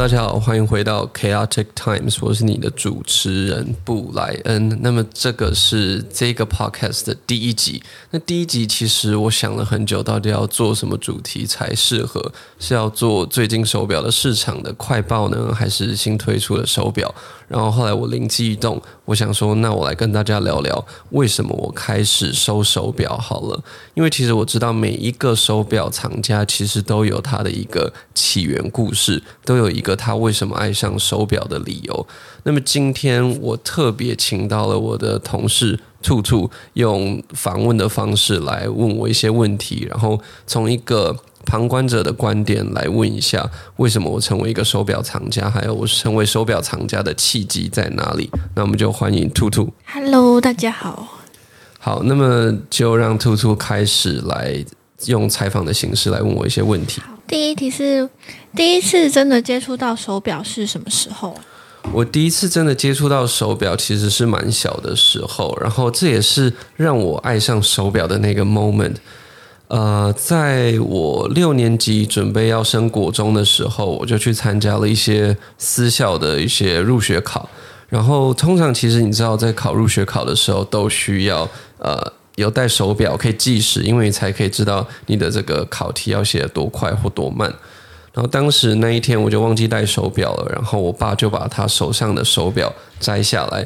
大家好，欢迎回到 Chaotic Times，我是你的主持人布莱恩。那么这个是这个 podcast 的第一集。那第一集其实我想了很久，到底要做什么主题才适合？是要做最近手表的市场的快报呢，还是新推出的手表？然后后来我灵机一动，我想说，那我来跟大家聊聊为什么我开始收手表好了。因为其实我知道每一个手表厂家其实都有他的一个起源故事，都有一个他为什么爱上手表的理由。那么今天我特别请到了我的同事兔兔，用访问的方式来问我一些问题，然后从一个。旁观者的观点来问一下，为什么我成为一个手表藏家，还有我成为手表藏家的契机在哪里？那我们就欢迎兔兔。Hello，大家好。好，那么就让兔兔开始来用采访的形式来问我一些问题。第一题是，第一次真的接触到手表是什么时候？我第一次真的接触到手表其实是蛮小的时候，然后这也是让我爱上手表的那个 moment。呃，在我六年级准备要升国中的时候，我就去参加了一些私校的一些入学考。然后，通常其实你知道，在考入学考的时候，都需要呃有带手表可以计时，因为你才可以知道你的这个考题要写得多快或多慢。然后当时那一天我就忘记带手表了，然后我爸就把他手上的手表摘下来。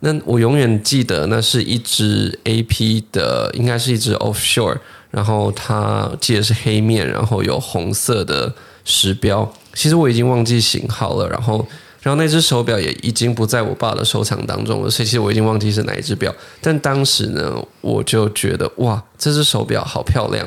那我永远记得，那是一只 AP 的，应该是一只 Offshore。然后它记得是黑面，然后有红色的时标。其实我已经忘记型号了。然后，然后那只手表也已经不在我爸的收藏当中了。所以其实我已经忘记是哪一只表。但当时呢，我就觉得哇，这只手表好漂亮，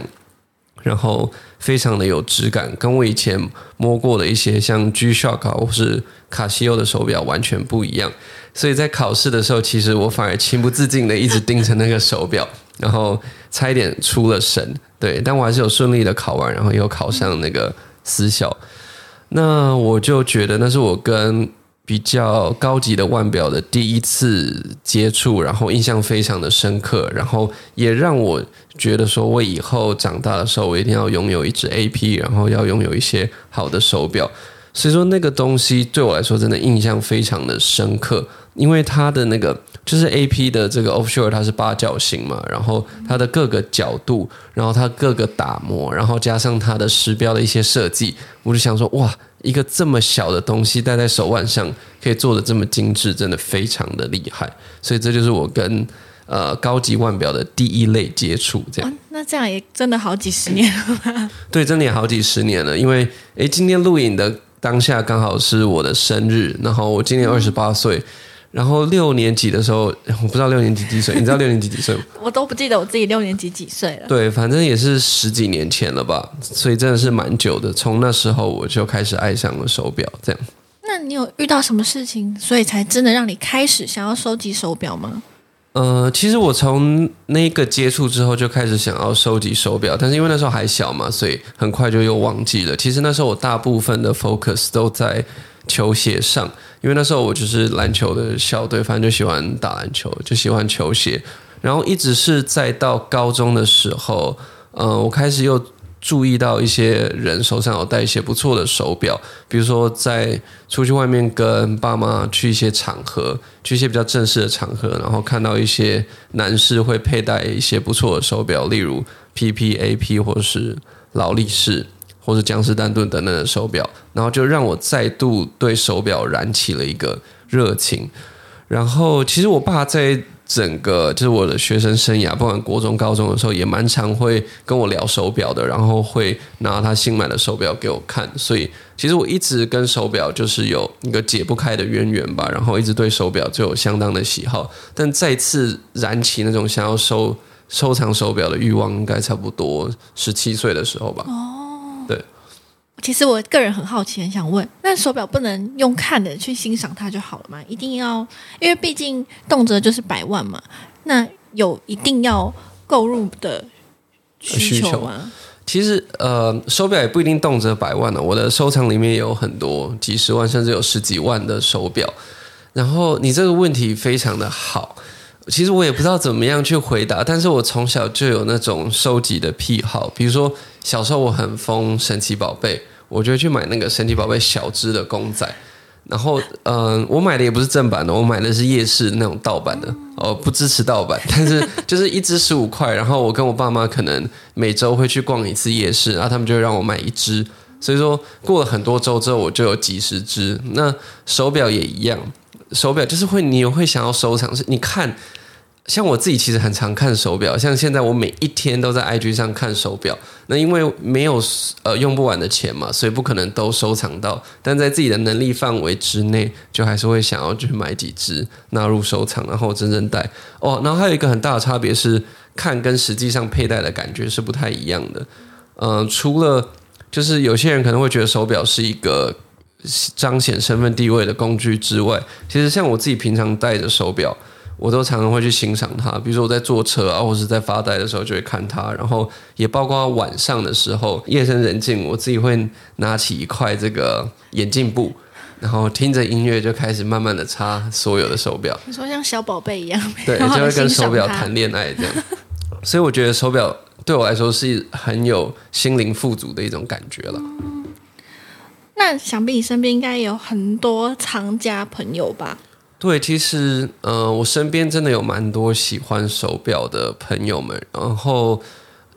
然后非常的有质感，跟我以前摸过的一些像 G-Shock 或是卡西欧的手表完全不一样。所以在考试的时候，其实我反而情不自禁的一直盯着那个手表。然后差一点出了神，对，但我还是有顺利的考完，然后又考上那个私校。那我就觉得那是我跟比较高级的腕表的第一次接触，然后印象非常的深刻，然后也让我觉得说，我以后长大的时候，我一定要拥有一只 AP，然后要拥有一些好的手表。所以说那个东西对我来说真的印象非常的深刻，因为它的那个。就是 A P 的这个 Offshore，它是八角形嘛，然后它的各个角度，然后它各个打磨，然后加上它的时标的一些设计，我就想说，哇，一个这么小的东西戴在手腕上，可以做的这么精致，真的非常的厉害。所以这就是我跟呃高级腕表的第一类接触，这样。那这样也真的好几十年了。对，真的也好几十年了，因为诶，今天录影的当下刚好是我的生日，然后我今年二十八岁。然后六年级的时候，我不知道六年级几岁，你知道六年级几岁吗？我都不记得我自己六年级几岁了。对，反正也是十几年前了吧，所以真的是蛮久的。从那时候我就开始爱上了手表，这样。那你有遇到什么事情，所以才真的让你开始想要收集手表吗？呃，其实我从那个接触之后就开始想要收集手表，但是因为那时候还小嘛，所以很快就又忘记了。其实那时候我大部分的 focus 都在球鞋上。因为那时候我就是篮球的校队，反正就喜欢打篮球，就喜欢球鞋。然后一直是在到高中的时候，嗯、我开始又注意到一些人手上有戴一些不错的手表，比如说在出去外面跟爸妈去一些场合，去一些比较正式的场合，然后看到一些男士会佩戴一些不错的手表，例如 PP、AP 或是劳力士。或者江诗丹顿等等的手表，然后就让我再度对手表燃起了一个热情。然后，其实我爸在整个就是我的学生生涯，不管国中、高中的时候，也蛮常会跟我聊手表的，然后会拿他新买的手表给我看。所以，其实我一直跟手表就是有一个解不开的渊源吧。然后，一直对手表就有相当的喜好。但再次燃起那种想要收收藏手表的欲望，应该差不多十七岁的时候吧。其实我个人很好奇，很想问：那手表不能用看的去欣赏它就好了吗？一定要，因为毕竟动辄就是百万嘛。那有一定要购入的需求吗？其实，呃，手表也不一定动辄百万呢。我的收藏里面也有很多几十万，甚至有十几万的手表。然后，你这个问题非常的好。其实我也不知道怎么样去回答，但是我从小就有那种收集的癖好，比如说小时候我很疯神奇宝贝，我就会去买那个神奇宝贝小只的公仔。然后，嗯、我买的也不是正版的，我买的是夜市那种盗版的。哦，不支持盗版，但是就是一只十五块。然后我跟我爸妈可能每周会去逛一次夜市，然后他们就让我买一只。所以说，过了很多周之后，我就有几十只。那手表也一样，手表就是会，你会想要收藏。是，你看。像我自己其实很常看手表，像现在我每一天都在 IG 上看手表。那因为没有呃用不完的钱嘛，所以不可能都收藏到。但在自己的能力范围之内，就还是会想要去买几只纳入收藏，然后真正戴。哦，然后还有一个很大的差别是，看跟实际上佩戴的感觉是不太一样的。嗯、除了就是有些人可能会觉得手表是一个彰显身份地位的工具之外，其实像我自己平常戴着手表。我都常常会去欣赏它，比如说我在坐车啊，或者是在发呆的时候就会看它，然后也包括晚上的时候，夜深人静，我自己会拿起一块这个眼镜布，然后听着音乐就开始慢慢的擦所有的手表。你说像小宝贝一样，对，就会跟手表谈恋爱这样。所以我觉得手表对我来说是很有心灵富足的一种感觉了。嗯，那想必你身边应该有很多藏家朋友吧？对，其实，呃，我身边真的有蛮多喜欢手表的朋友们，然后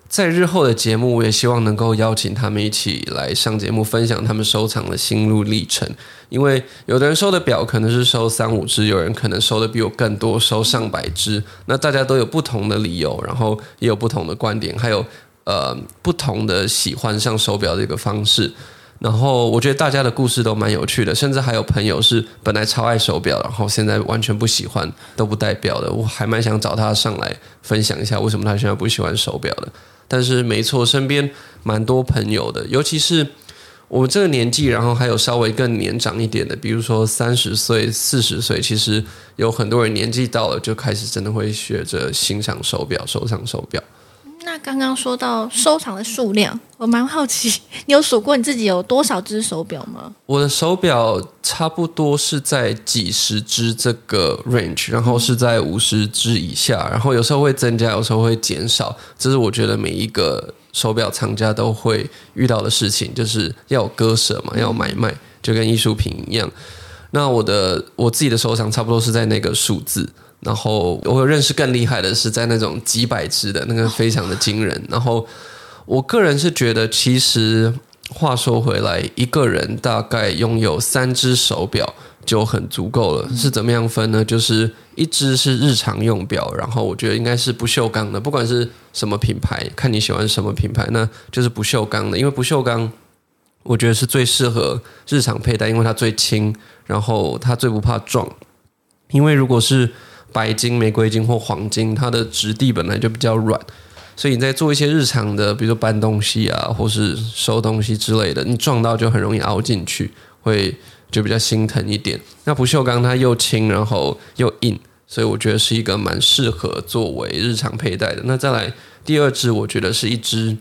在日后的节目，我也希望能够邀请他们一起来上节目，分享他们收藏的心路历程。因为有的人收的表可能是收三五只，有人可能收的比我更多，收上百只。那大家都有不同的理由，然后也有不同的观点，还有呃不同的喜欢上手表的一个方式。然后我觉得大家的故事都蛮有趣的，甚至还有朋友是本来超爱手表，然后现在完全不喜欢，都不戴表的。我还蛮想找他上来分享一下为什么他现在不喜欢手表的。但是没错，身边蛮多朋友的，尤其是我们这个年纪，然后还有稍微更年长一点的，比如说三十岁、四十岁，其实有很多人年纪到了就开始真的会学着欣赏手表、收藏手表。刚刚说到收藏的数量，我蛮好奇，你有数过你自己有多少只手表吗？我的手表差不多是在几十只这个 range，然后是在五十只以下，然后有时候会增加，有时候会减少。这是我觉得每一个手表藏家都会遇到的事情，就是要有割舍嘛，要买卖，就跟艺术品一样。那我的我自己的收藏差不多是在那个数字。然后我有认识更厉害的，是在那种几百只的那个，非常的惊人。然后我个人是觉得，其实话说回来，一个人大概拥有三只手表就很足够了。是怎么样分呢？就是一只是日常用表，然后我觉得应该是不锈钢的，不管是什么品牌，看你喜欢什么品牌，那就是不锈钢的，因为不锈钢我觉得是最适合日常佩戴，因为它最轻，然后它最不怕撞。因为如果是白金、玫瑰金或黄金，它的质地本来就比较软，所以你在做一些日常的，比如说搬东西啊，或是收东西之类的，你撞到就很容易凹进去，会就比较心疼一点。那不锈钢它又轻，然后又硬，所以我觉得是一个蛮适合作为日常佩戴的。那再来第二支，我觉得是一支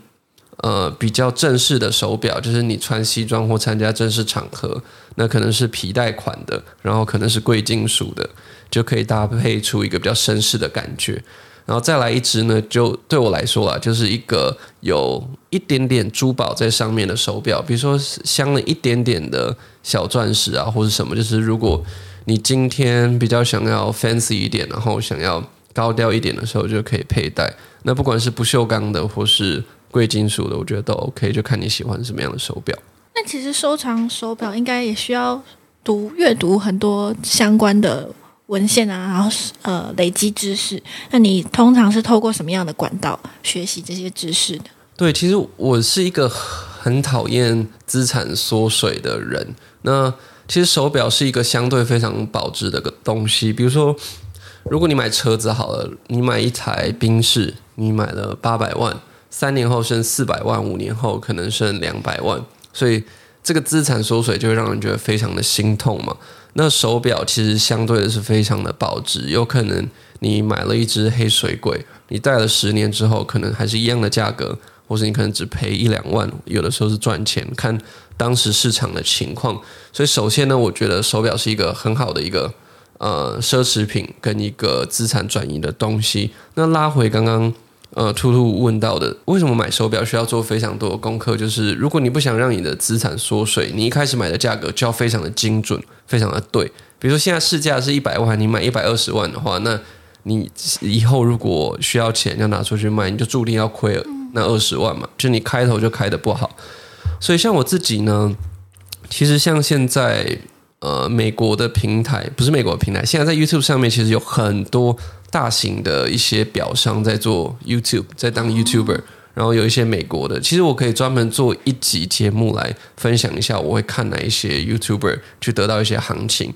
呃比较正式的手表，就是你穿西装或参加正式场合，那可能是皮带款的，然后可能是贵金属的。就可以搭配出一个比较绅士的感觉，然后再来一只呢，就对我来说啊，就是一个有一点点珠宝在上面的手表，比如说镶了一点点的小钻石啊，或是什么。就是如果你今天比较想要 fancy 一点，然后想要高调一点的时候，就可以佩戴。那不管是不锈钢的或是贵金属的，我觉得都 OK，就看你喜欢什么样的手表。那其实收藏手表应该也需要读阅读很多相关的。文献啊，然后呃累积知识。那你通常是透过什么样的管道学习这些知识的？对，其实我是一个很讨厌资产缩水的人。那其实手表是一个相对非常保值的个东西。比如说，如果你买车子好了，你买一台宾士，你买了八百万，三年后剩四百万，五年后可能剩两百万，所以这个资产缩水就会让人觉得非常的心痛嘛。那手表其实相对的是非常的保值，有可能你买了一只黑水鬼，你戴了十年之后，可能还是一样的价格，或者你可能只赔一两万，有的时候是赚钱，看当时市场的情况。所以首先呢，我觉得手表是一个很好的一个呃奢侈品跟一个资产转移的东西。那拉回刚刚呃，兔兔问到的，为什么买手表需要做非常多的功课？就是如果你不想让你的资产缩水，你一开始买的价格就要非常的精准，非常的对。比如说现在市价是一百万，你买一百二十万的话，那你以后如果需要钱要拿出去卖，你就注定要亏那二十万嘛。就你开头就开得不好，所以像我自己呢，其实像现在呃美国的平台，不是美国的平台，现在在 YouTube 上面其实有很多大型的一些表商在做 YouTube，在当 YouTuber，然后有一些美国的，其实我可以专门做一集节目来分享一下，我会看哪一些 YouTuber 去得到一些行情。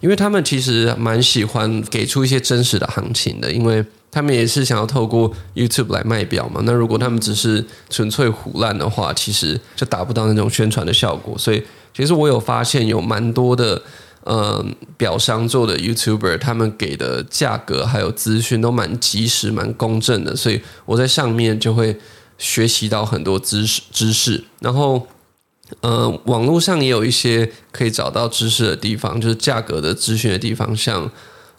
因为他们其实蛮喜欢给出一些真实的行情的，因为他们也是想要透过 YouTube 来卖表嘛。那如果他们只是纯粹胡烂的话，其实就达不到那种宣传的效果。所以，其实我有发现有蛮多的呃表商做的 YouTuber，他们给的价格还有资讯都蛮及时、蛮公正的。所以我在上面就会学习到很多知识知识，然后。呃，网络上也有一些可以找到知识的地方，就是价格的资讯的地方，像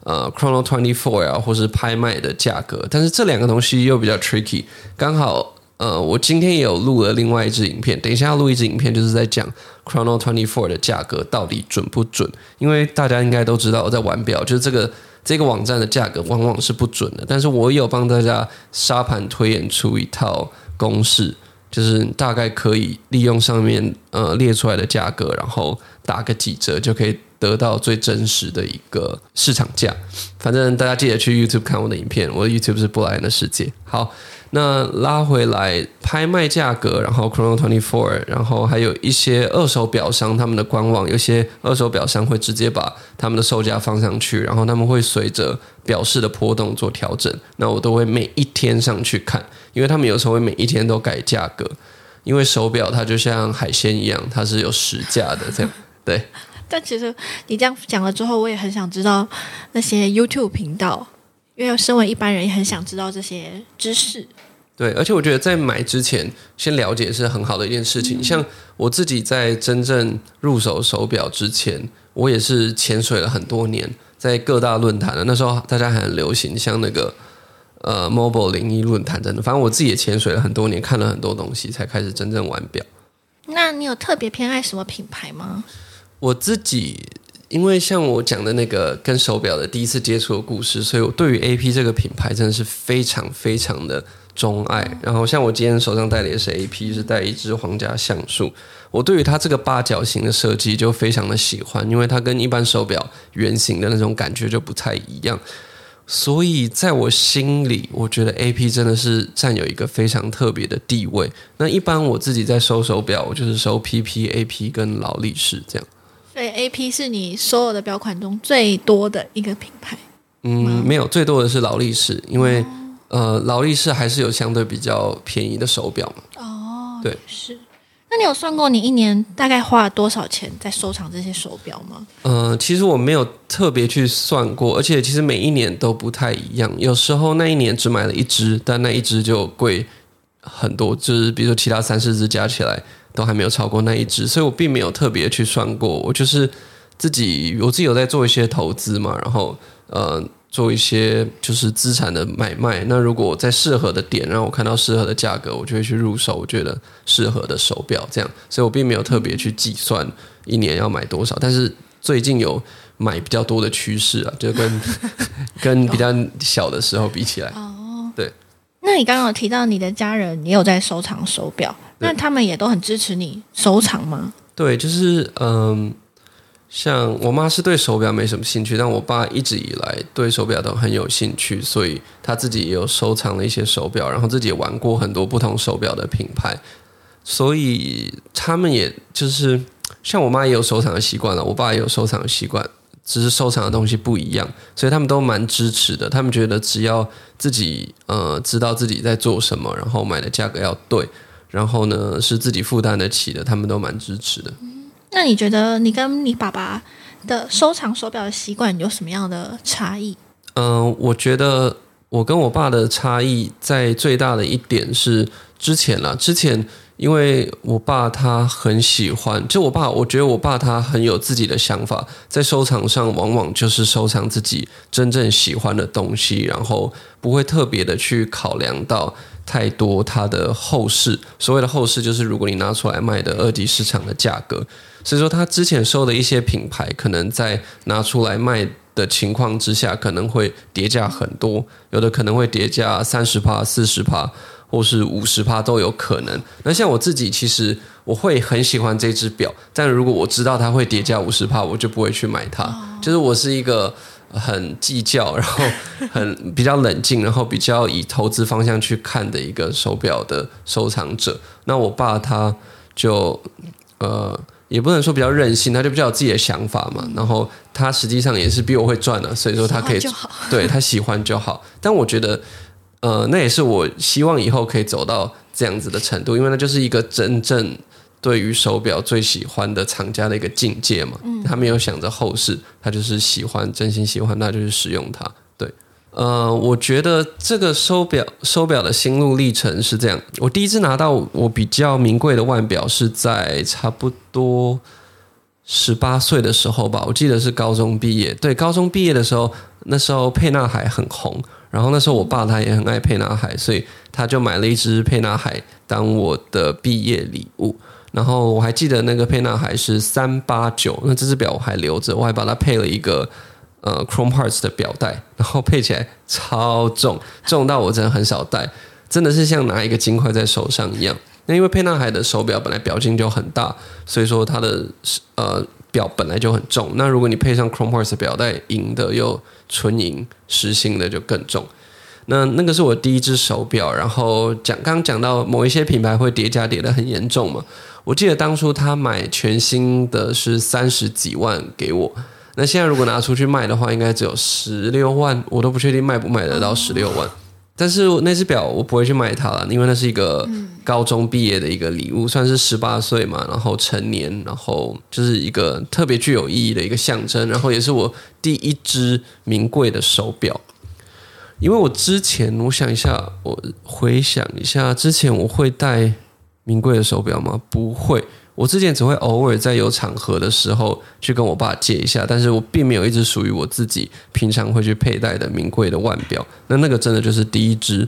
呃 Chrono Twenty Four 啊，或是拍卖的价格。但是这两个东西又比较 tricky。刚好呃，我今天也有录了另外一支影片，等一下要录一支影片，就是在讲 Chrono Twenty Four 的价格到底准不准？因为大家应该都知道，我在玩表，就是这个这个网站的价格往往是不准的。但是我有帮大家沙盘推演出一套公式。就是大概可以利用上面呃列出来的价格，然后打个几折，就可以得到最真实的一个市场价。反正大家记得去 YouTube 看我的影片，我的 YouTube 是布莱恩的世界。好。那拉回来拍卖价格，然后 Chrono Twenty Four，然后还有一些二手表商他们的官网，有些二手表商会直接把他们的售价放上去，然后他们会随着表示的波动做调整。那我都会每一天上去看，因为他们有时候会每一天都改价格，因为手表它就像海鲜一样，它是有时价的这样。对。但其实你这样讲了之后，我也很想知道那些 YouTube 频道。因为身为一般人，也很想知道这些知识。对，而且我觉得在买之前先了解是很好的一件事情。嗯、像我自己在真正入手手表之前，我也是潜水了很多年，在各大论坛的那时候，大家还很流行，像那个呃 Mobile 零一论坛，真的，反正我自己也潜水了很多年，看了很多东西，才开始真正玩表。那你有特别偏爱什么品牌吗？我自己。因为像我讲的那个跟手表的第一次接触的故事，所以我对于 AP 这个品牌真的是非常非常的钟爱。然后像我今天手上戴的也是 AP，是戴一只皇家橡树。我对于它这个八角形的设计就非常的喜欢，因为它跟一般手表圆形的那种感觉就不太一样。所以在我心里，我觉得 AP 真的是占有一个非常特别的地位。那一般我自己在收手表，我就是收 PP、AP 跟劳力士这样。所以 AP 是你所有的表款中最多的一个品牌。嗯，没有，最多的是劳力士，因为、哦、呃，劳力士还是有相对比较便宜的手表嘛。哦，对，是。那你有算过你一年大概花了多少钱在收藏这些手表吗？呃，其实我没有特别去算过，而且其实每一年都不太一样。有时候那一年只买了一只，但那一只就贵很多，就是比如说其他三四只加起来。都还没有超过那一只，所以我并没有特别去算过。我就是自己，我自己有在做一些投资嘛，然后呃，做一些就是资产的买卖。那如果在适合的点，让我看到适合的价格，我就会去入手。我觉得适合的手表这样，所以我并没有特别去计算一年要买多少。但是最近有买比较多的趋势啊，就跟 跟比较小的时候比起来。那你刚刚有提到你的家人也有在收藏手表。那他们也都很支持你收藏吗？对，就是嗯，像我妈是对手表没什么兴趣，但我爸一直以来对手表都很有兴趣，所以他自己也有收藏了一些手表，然后自己也玩过很多不同手表的品牌，所以他们也就是像我妈也有收藏的习惯了，我爸也有收藏的习惯，只是收藏的东西不一样，所以他们都蛮支持的。他们觉得只要自己呃知道自己在做什么，然后买的价格要对。然后呢，是自己负担得起的，他们都蛮支持的。那你觉得你跟你爸爸的收藏手表的习惯有什么样的差异？嗯、呃，我觉得我跟我爸的差异在最大的一点是之前啦，之前因为我爸他很喜欢，就我爸，我觉得我爸他很有自己的想法，在收藏上往往就是收藏自己真正喜欢的东西，然后不会特别的去考量到太多它的后市。所谓的后市，就是如果你拿出来卖的二级市场的价格。所以说，他之前收的一些品牌，可能在拿出来卖的情况之下，可能会叠价很多，有的可能会叠价三十趴、四十趴。或是五十趴都有可能。那像我自己，其实我会很喜欢这只表，但如果我知道它会叠加五十趴，我就不会去买它。就是我是一个很计较，然后很比较冷静，然后比较以投资方向去看的一个手表的收藏者。那我爸他就呃，也不能说比较任性，他就比较有自己的想法嘛。然后他实际上也是比我会赚的，所以说他可以对他喜欢就好。但我觉得。呃，那也是我希望以后可以走到这样子的程度，因为那就是一个真正对于手表最喜欢的厂家的一个境界嘛。嗯，他没有想着后世，他就是喜欢，真心喜欢，那就是使用它。对，呃，我觉得这个手表手表的心路历程是这样：我第一次拿到我比较名贵的腕表是在差不多十八岁的时候吧，我记得是高中毕业。对，高中毕业的时候，那时候沛纳海很红。然后那时候我爸他也很爱沛纳海，所以他就买了一只沛纳海当我的毕业礼物。然后我还记得那个沛纳海是三八九，那这只表我还留着，我还把它配了一个呃 Chrome Hearts 的表带，然后配起来超重，重到我真的很少戴，真的是像拿一个金块在手上一样。那因为沛纳海的手表本来表径就很大，所以说它的呃。表本来就很重，那如果你配上 Chrome Hearts 表带，银的又纯银实心的就更重。那那个是我第一只手表，然后讲刚讲到某一些品牌会叠加叠得很严重嘛，我记得当初他买全新的是三十几万给我，那现在如果拿出去卖的话，应该只有十六万，我都不确定卖不卖得到十六万。但是那只表我不会去买它了，因为那是一个高中毕业的一个礼物，算是十八岁嘛，然后成年，然后就是一个特别具有意义的一个象征，然后也是我第一只名贵的手表。因为我之前我想一下，我回想一下，之前我会戴名贵的手表吗？不会。我之前只会偶尔在有场合的时候去跟我爸借一下，但是我并没有一只属于我自己平常会去佩戴的名贵的腕表。那那个真的就是第一只。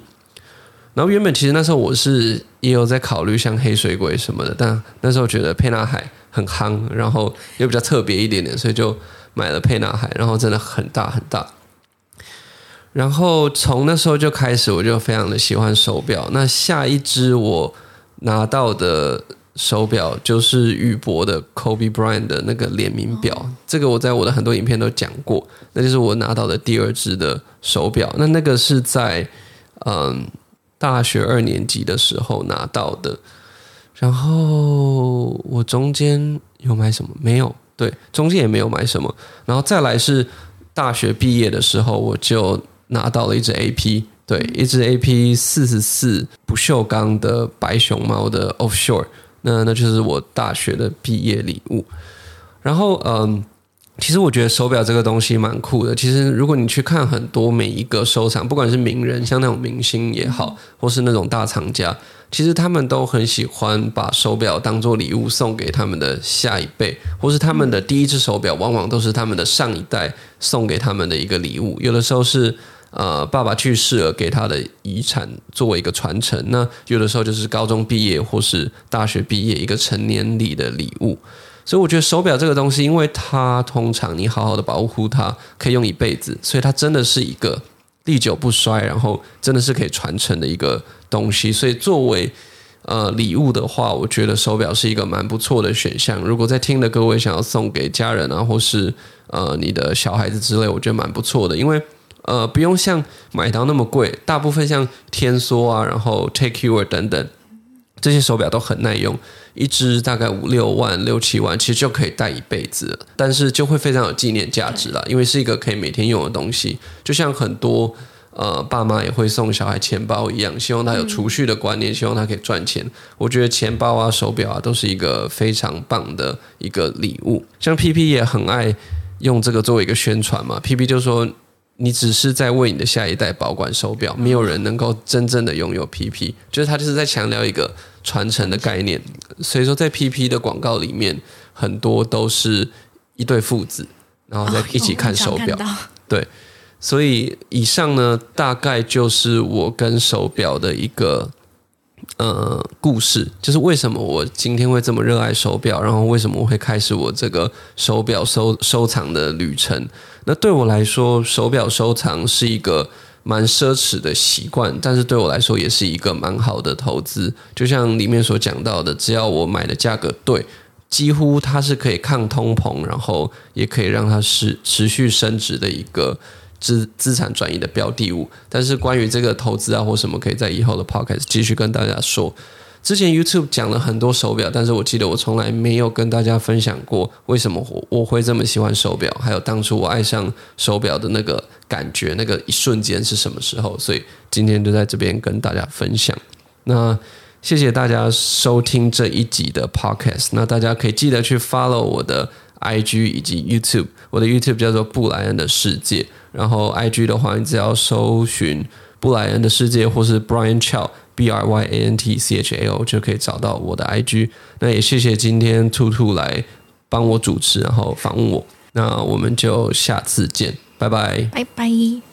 然后原本其实那时候我是也有在考虑像黑水鬼什么的，但那时候觉得沛纳海很夯，然后又比较特别一点点，所以就买了沛纳海，然后真的很大很大。然后从那时候就开始，我就非常的喜欢手表。那下一支我拿到的。手表就是玉博的 Kobe Bryant 的那个联名表，这个我在我的很多影片都讲过，那就是我拿到的第二只的手表。那那个是在嗯大学二年级的时候拿到的，然后我中间有买什么？没有，对，中间也没有买什么。然后再来是大学毕业的时候，我就拿到了一只 AP，对，一只 AP 四十四不锈钢的白熊猫的 Offshore。那那就是我大学的毕业礼物，然后嗯，其实我觉得手表这个东西蛮酷的。其实如果你去看很多每一个收藏，不管是名人，像那种明星也好，或是那种大藏家，其实他们都很喜欢把手表当做礼物送给他们的下一辈，或是他们的第一只手表，往往都是他们的上一代送给他们的一个礼物。有的时候是。呃，爸爸去世了，给他的遗产作为一个传承。那有的时候就是高中毕业或是大学毕业一个成年礼的礼物。所以我觉得手表这个东西，因为它通常你好好的保护它，可以用一辈子，所以它真的是一个历久不衰，然后真的是可以传承的一个东西。所以作为呃礼物的话，我觉得手表是一个蛮不错的选项。如果在听的各位想要送给家人啊，或是呃你的小孩子之类，我觉得蛮不错的，因为。呃，不用像买到那么贵，大部分像天梭啊，然后 Take Your 等等这些手表都很耐用，一只大概五六万、六七万，其实就可以戴一辈子了。但是就会非常有纪念价值了，因为是一个可以每天用的东西。就像很多呃爸妈也会送小孩钱包一样，希望他有储蓄的观念，希望他可以赚钱。我觉得钱包啊、手表啊都是一个非常棒的一个礼物。像 PP 也很爱用这个作为一个宣传嘛，PP 就说。你只是在为你的下一代保管手表，没有人能够真正的拥有 PP，就是他就是在强调一个传承的概念。所以说，在 PP 的广告里面，很多都是一对父子，然后在一起看手表。哦、对，所以以上呢，大概就是我跟手表的一个。呃，故事就是为什么我今天会这么热爱手表，然后为什么我会开始我这个手表收收藏的旅程。那对我来说，手表收藏是一个蛮奢侈的习惯，但是对我来说也是一个蛮好的投资。就像里面所讲到的，只要我买的价格对，几乎它是可以抗通膨，然后也可以让它持持续升值的一个。资资产转移的标的物，但是关于这个投资啊或什么，可以在以后的 podcast 继续跟大家说。之前 YouTube 讲了很多手表，但是我记得我从来没有跟大家分享过为什么我我会这么喜欢手表，还有当初我爱上手表的那个感觉，那个一瞬间是什么时候。所以今天就在这边跟大家分享。那谢谢大家收听这一集的 podcast。那大家可以记得去 follow 我的 IG 以及 YouTube，我的 YouTube 叫做布莱恩的世界。然后，IG 的话，你只要搜寻布莱恩的世界，或是 Brian Chao B R Y A N T C H A O，就可以找到我的 IG。那也谢谢今天兔兔来帮我主持，然后访问我。那我们就下次见，拜拜，拜拜。